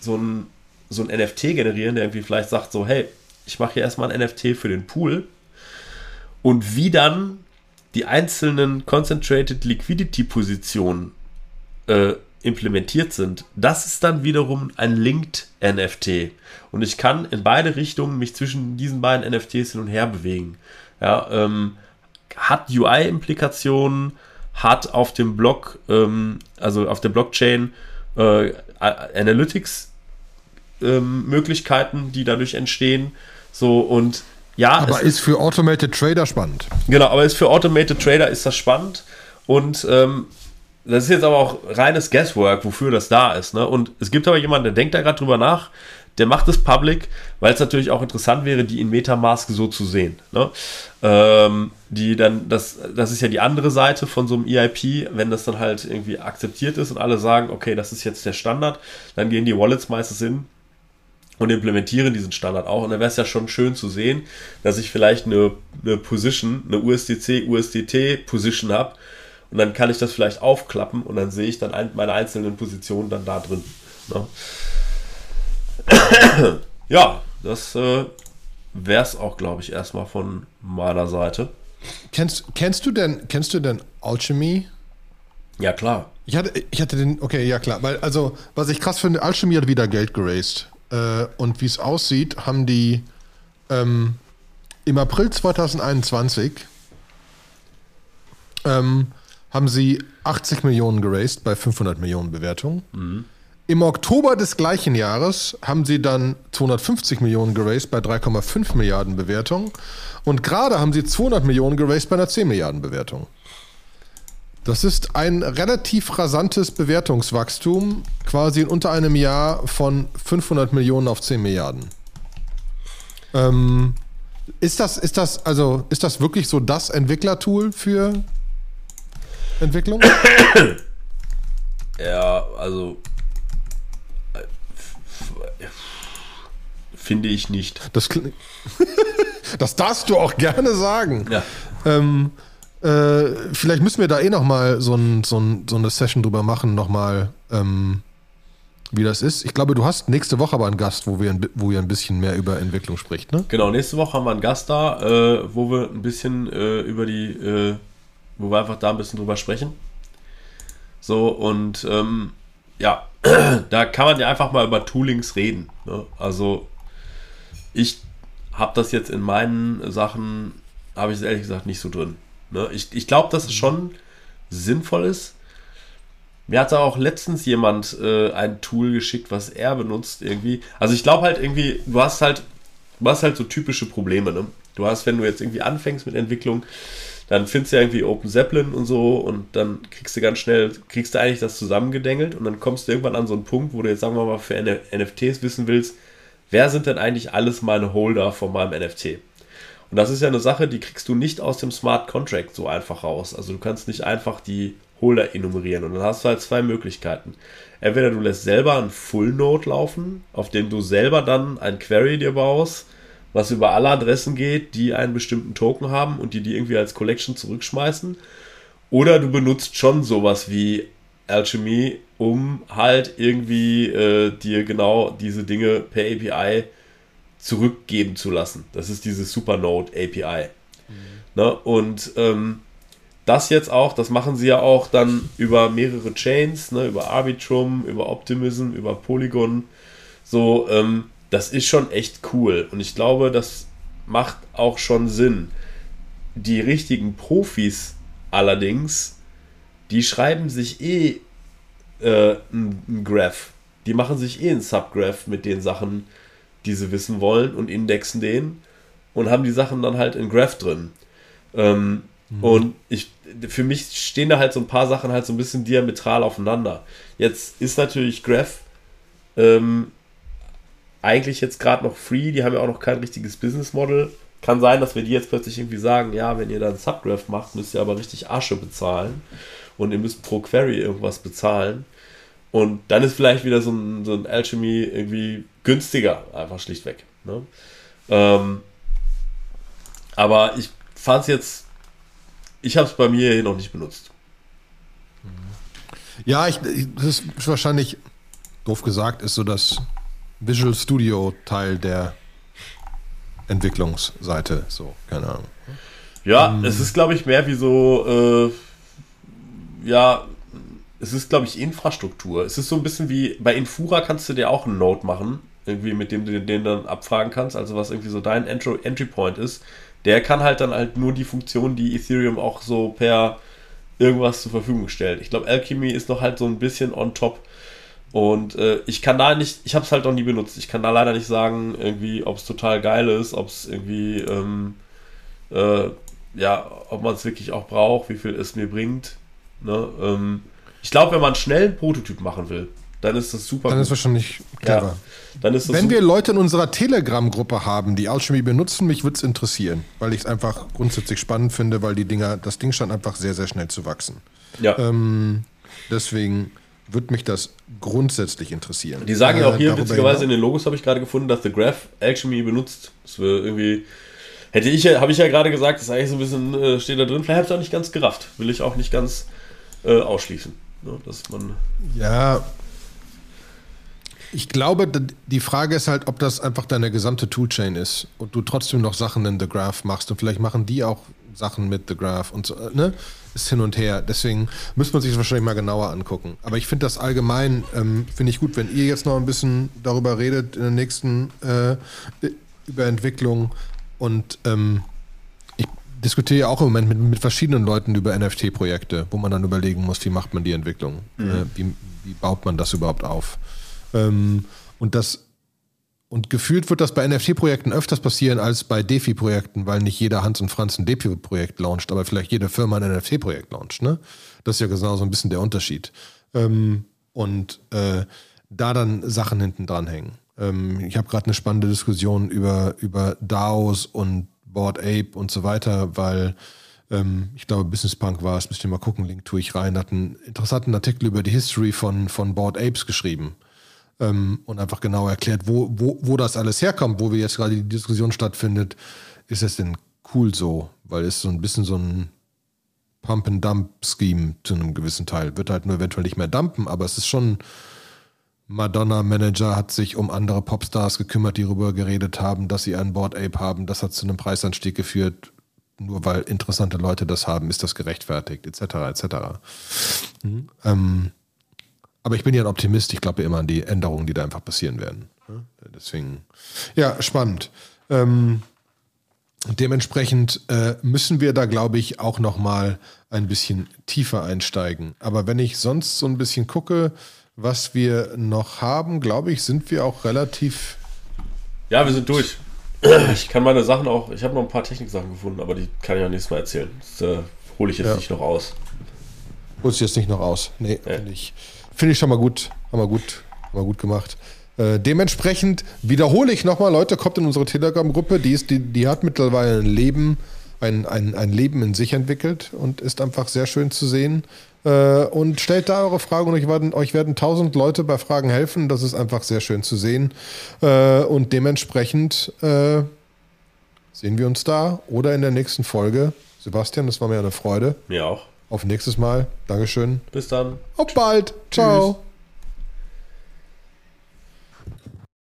so ein, so ein NFT generieren, der irgendwie vielleicht sagt so, hey, ich mache hier erstmal ein NFT für den Pool und wie dann die einzelnen Concentrated Liquidity Positionen äh, implementiert sind, das ist dann wiederum ein Linked NFT. Und ich kann in beide Richtungen mich zwischen diesen beiden NFTs hin und her bewegen. Ja, ähm, hat UI-Implikationen, hat auf dem Block, ähm, also auf der Blockchain, äh, Analytics-Möglichkeiten, ähm, die dadurch entstehen. So und ja.
Aber ist für Automated Trader spannend.
Genau, aber ist für Automated Trader ist das spannend. Und ähm, das ist jetzt aber auch reines Guesswork, wofür das da ist. Ne? Und es gibt aber jemanden, der denkt da gerade drüber nach, der macht es public, weil es natürlich auch interessant wäre, die in Metamask so zu sehen. Ne? Ähm, die dann, das, das ist ja die andere Seite von so einem EIP, wenn das dann halt irgendwie akzeptiert ist und alle sagen, okay, das ist jetzt der Standard, dann gehen die Wallets meistens hin und implementieren diesen Standard auch. Und dann wäre es ja schon schön zu sehen, dass ich vielleicht eine, eine Position, eine USDC, USDT-Position habe. Und dann kann ich das vielleicht aufklappen und dann sehe ich dann ein, meine einzelnen Positionen dann da drin. Ne? ja, das äh, wäre es auch, glaube ich, erstmal von meiner Seite.
Kennst, kennst du denn, kennst du denn Alchemy?
Ja, klar.
Ich hatte, ich hatte den, okay, ja klar. Weil, also, was ich krass finde, Alchemy hat wieder Geld geraced. Äh, und wie es aussieht, haben die ähm, im April 2021 ähm, haben sie 80 Millionen geraced bei 500 Millionen Bewertungen. Mhm. Im Oktober des gleichen Jahres haben sie dann 250 Millionen geraced bei 3,5 Milliarden Bewertungen. Und gerade haben sie 200 Millionen geraced bei einer 10 Milliarden Bewertung. Das ist ein relativ rasantes Bewertungswachstum, quasi in unter einem Jahr von 500 Millionen auf 10 Milliarden. Ähm, ist das, ist das, also, ist das wirklich so das Entwicklertool für Entwicklung?
Ja, also äh, finde ich nicht.
Das, das darfst du auch gerne sagen.
Ja.
Ähm, äh, vielleicht müssen wir da eh noch mal so, ein, so, ein, so eine Session drüber machen, noch mal, ähm, wie das ist. Ich glaube, du hast nächste Woche aber einen Gast, wo, wir, ein- wo ihr ein bisschen mehr über Entwicklung spricht, ne?
Genau, nächste Woche haben wir einen Gast da, äh, wo wir ein bisschen äh, über die, äh, wo wir einfach da ein bisschen drüber sprechen. So, und ähm, ja, da kann man ja einfach mal über Toolings reden. Ne? Also, ich habe das jetzt in meinen Sachen, habe ich es ehrlich gesagt nicht so drin. Ne? Ich, ich glaube, dass es schon sinnvoll ist. Mir hat da auch letztens jemand äh, ein Tool geschickt, was er benutzt irgendwie. Also ich glaube halt irgendwie, du hast halt, du hast halt so typische Probleme. Ne? Du hast, wenn du jetzt irgendwie anfängst mit Entwicklung, dann findest du ja irgendwie Open Zeppelin und so und dann kriegst du ganz schnell, kriegst du eigentlich das zusammengedengelt und dann kommst du irgendwann an so einen Punkt, wo du jetzt sagen wir mal für N- NFTs wissen willst, wer sind denn eigentlich alles meine Holder von meinem NFT? Und das ist ja eine Sache, die kriegst du nicht aus dem Smart Contract so einfach raus. Also du kannst nicht einfach die Holder enumerieren. Und dann hast du halt zwei Möglichkeiten. Entweder du lässt selber einen Full Node laufen, auf dem du selber dann ein Query dir baust, was über alle Adressen geht, die einen bestimmten Token haben und die die irgendwie als Collection zurückschmeißen. Oder du benutzt schon sowas wie Alchemy, um halt irgendwie äh, dir genau diese Dinge per API zurückgeben zu lassen. Das ist diese Supernode API. Ne? Und ähm, das jetzt auch, das machen sie ja auch dann über mehrere Chains, ne? über Arbitrum, über Optimism, über Polygon. So, ähm, das ist schon echt cool. Und ich glaube, das macht auch schon Sinn. Die richtigen Profis allerdings, die schreiben sich eh äh, ein, ein Graph. Die machen sich eh ein Subgraph mit den Sachen, die sie wissen wollen und indexen den und haben die Sachen dann halt in Graph drin. Ähm, Und ich, für mich stehen da halt so ein paar Sachen halt so ein bisschen diametral aufeinander. Jetzt ist natürlich Graph ähm, eigentlich jetzt gerade noch free, die haben ja auch noch kein richtiges Business Model. Kann sein, dass wir die jetzt plötzlich irgendwie sagen, ja, wenn ihr dann Subgraph macht, müsst ihr aber richtig Asche bezahlen und ihr müsst pro Query irgendwas bezahlen. Und dann ist vielleicht wieder so ein, so ein Alchemy irgendwie günstiger, einfach schlichtweg. Ne? Ähm, aber ich fand es jetzt, ich habe es bei mir hier noch nicht benutzt.
Ja, ich, das ist wahrscheinlich, doof gesagt, ist so das Visual Studio Teil der Entwicklungsseite. So, keine Ahnung.
Ja, es ist, glaube ich, mehr wie so, äh, ja, es ist, glaube ich, Infrastruktur. Es ist so ein bisschen wie, bei Infura kannst du dir auch einen Node machen, irgendwie, mit dem du den dann abfragen kannst, also was irgendwie so dein Entry, Entry Point ist. Der kann halt dann halt nur die Funktion, die Ethereum auch so per irgendwas zur Verfügung stellt. Ich glaube, Alchemy ist noch halt so ein bisschen on top. Und äh, ich kann da nicht, ich habe es halt noch nie benutzt. Ich kann da leider nicht sagen, irgendwie, ob es total geil ist, ob es irgendwie, ähm, äh, ja, ob man es wirklich auch braucht, wie viel es mir bringt. Ne? Ähm, ich glaube, wenn man schnell einen Prototyp machen will, dann ist das super.
Dann ist
gut.
wahrscheinlich clever.
ja, dann ist das
Wenn wir Leute in unserer Telegram-Gruppe haben, die Alchemy benutzen, mich würde es interessieren, weil ich es einfach grundsätzlich spannend finde, weil die Dinger, das Ding scheint einfach sehr, sehr schnell zu wachsen.
ja.
Ähm, deswegen würde mich das grundsätzlich interessieren.
Die sagen ja auch
Äh,
hier, witzigerweise in den Logos habe ich gerade gefunden, dass The Graph Alchemy benutzt. Das wir irgendwie. Hätte ich ja, habe ich ja gerade gesagt, das ist eigentlich so ein bisschen, äh, steht da drin. Vielleicht habe ich es auch nicht ganz gerafft. Will ich auch nicht ganz äh, ausschließen. Ne, dass man.
Ja. Ich glaube, die Frage ist halt, ob das einfach deine gesamte Toolchain ist und du trotzdem noch Sachen in The Graph machst und vielleicht machen die auch Sachen mit The Graph und so, äh, ne? Ist hin und her. Deswegen müsste man sich das wahrscheinlich mal genauer angucken. Aber ich finde das allgemein, ähm, finde ich gut, wenn ihr jetzt noch ein bisschen darüber redet in der nächsten, äh, über Entwicklung und ähm, ich diskutiere ja auch im Moment mit, mit verschiedenen Leuten über NFT-Projekte, wo man dann überlegen muss, wie macht man die Entwicklung? Äh, wie, wie baut man das überhaupt auf? Ähm, und das und gefühlt wird das bei NFT-Projekten öfters passieren als bei DeFi-Projekten, weil nicht jeder Hans und Franz ein DeFi-Projekt launcht, aber vielleicht jede Firma ein NFT-Projekt launcht. Ne? Das ist ja genau so ein bisschen der Unterschied. Ähm, und äh, da dann Sachen hinten dran hängen. Ähm, ich habe gerade eine spannende Diskussion über, über DAOs und Board Ape und so weiter, weil ähm, ich glaube, Business Punk war es, müsst ihr mal gucken, Link tue ich rein, hat einen interessanten Artikel über die History von, von Board Apes geschrieben ähm, und einfach genau erklärt, wo, wo, wo das alles herkommt, wo wir jetzt gerade die Diskussion stattfindet. Ist es denn cool so? Weil es so ein bisschen so ein Pump-and-Dump-Scheme zu einem gewissen Teil. Wird halt nur eventuell nicht mehr dumpen, aber es ist schon. Madonna-Manager hat sich um andere Popstars gekümmert, die darüber geredet haben, dass sie einen Board Ape haben. Das hat zu einem Preisanstieg geführt. Nur weil interessante Leute das haben, ist das gerechtfertigt, etc. etc. Mhm. Ähm, aber ich bin ja ein Optimist. Ich glaube immer an die Änderungen, die da einfach passieren werden. Deswegen, ja, spannend. Ähm, dementsprechend äh, müssen wir da, glaube ich, auch noch mal ein bisschen tiefer einsteigen. Aber wenn ich sonst so ein bisschen gucke, was wir noch haben, glaube ich, sind wir auch relativ.
Ja, wir sind durch. Ich kann meine Sachen auch. Ich habe noch ein paar Techniksachen gefunden, aber die kann ich ja nächstes Mal erzählen. Das äh, hole ich jetzt ja. nicht noch aus.
Holst du jetzt nicht noch aus? Nee, ja. Finde ich, schon mal gut. Haben wir gut, haben wir gut gemacht. Äh, dementsprechend wiederhole ich nochmal, Leute, kommt in unsere Telegram-Gruppe, die, die, die hat mittlerweile ein Leben, ein, ein, ein Leben in sich entwickelt und ist einfach sehr schön zu sehen. Äh, und stellt da eure Fragen und euch werden, euch werden tausend Leute bei Fragen helfen. Das ist einfach sehr schön zu sehen. Äh, und dementsprechend äh, sehen wir uns da oder in der nächsten Folge. Sebastian, das war mir eine Freude.
Mir auch.
Auf nächstes Mal. Dankeschön.
Bis dann.
Auf bald. Ciao. Tschüss.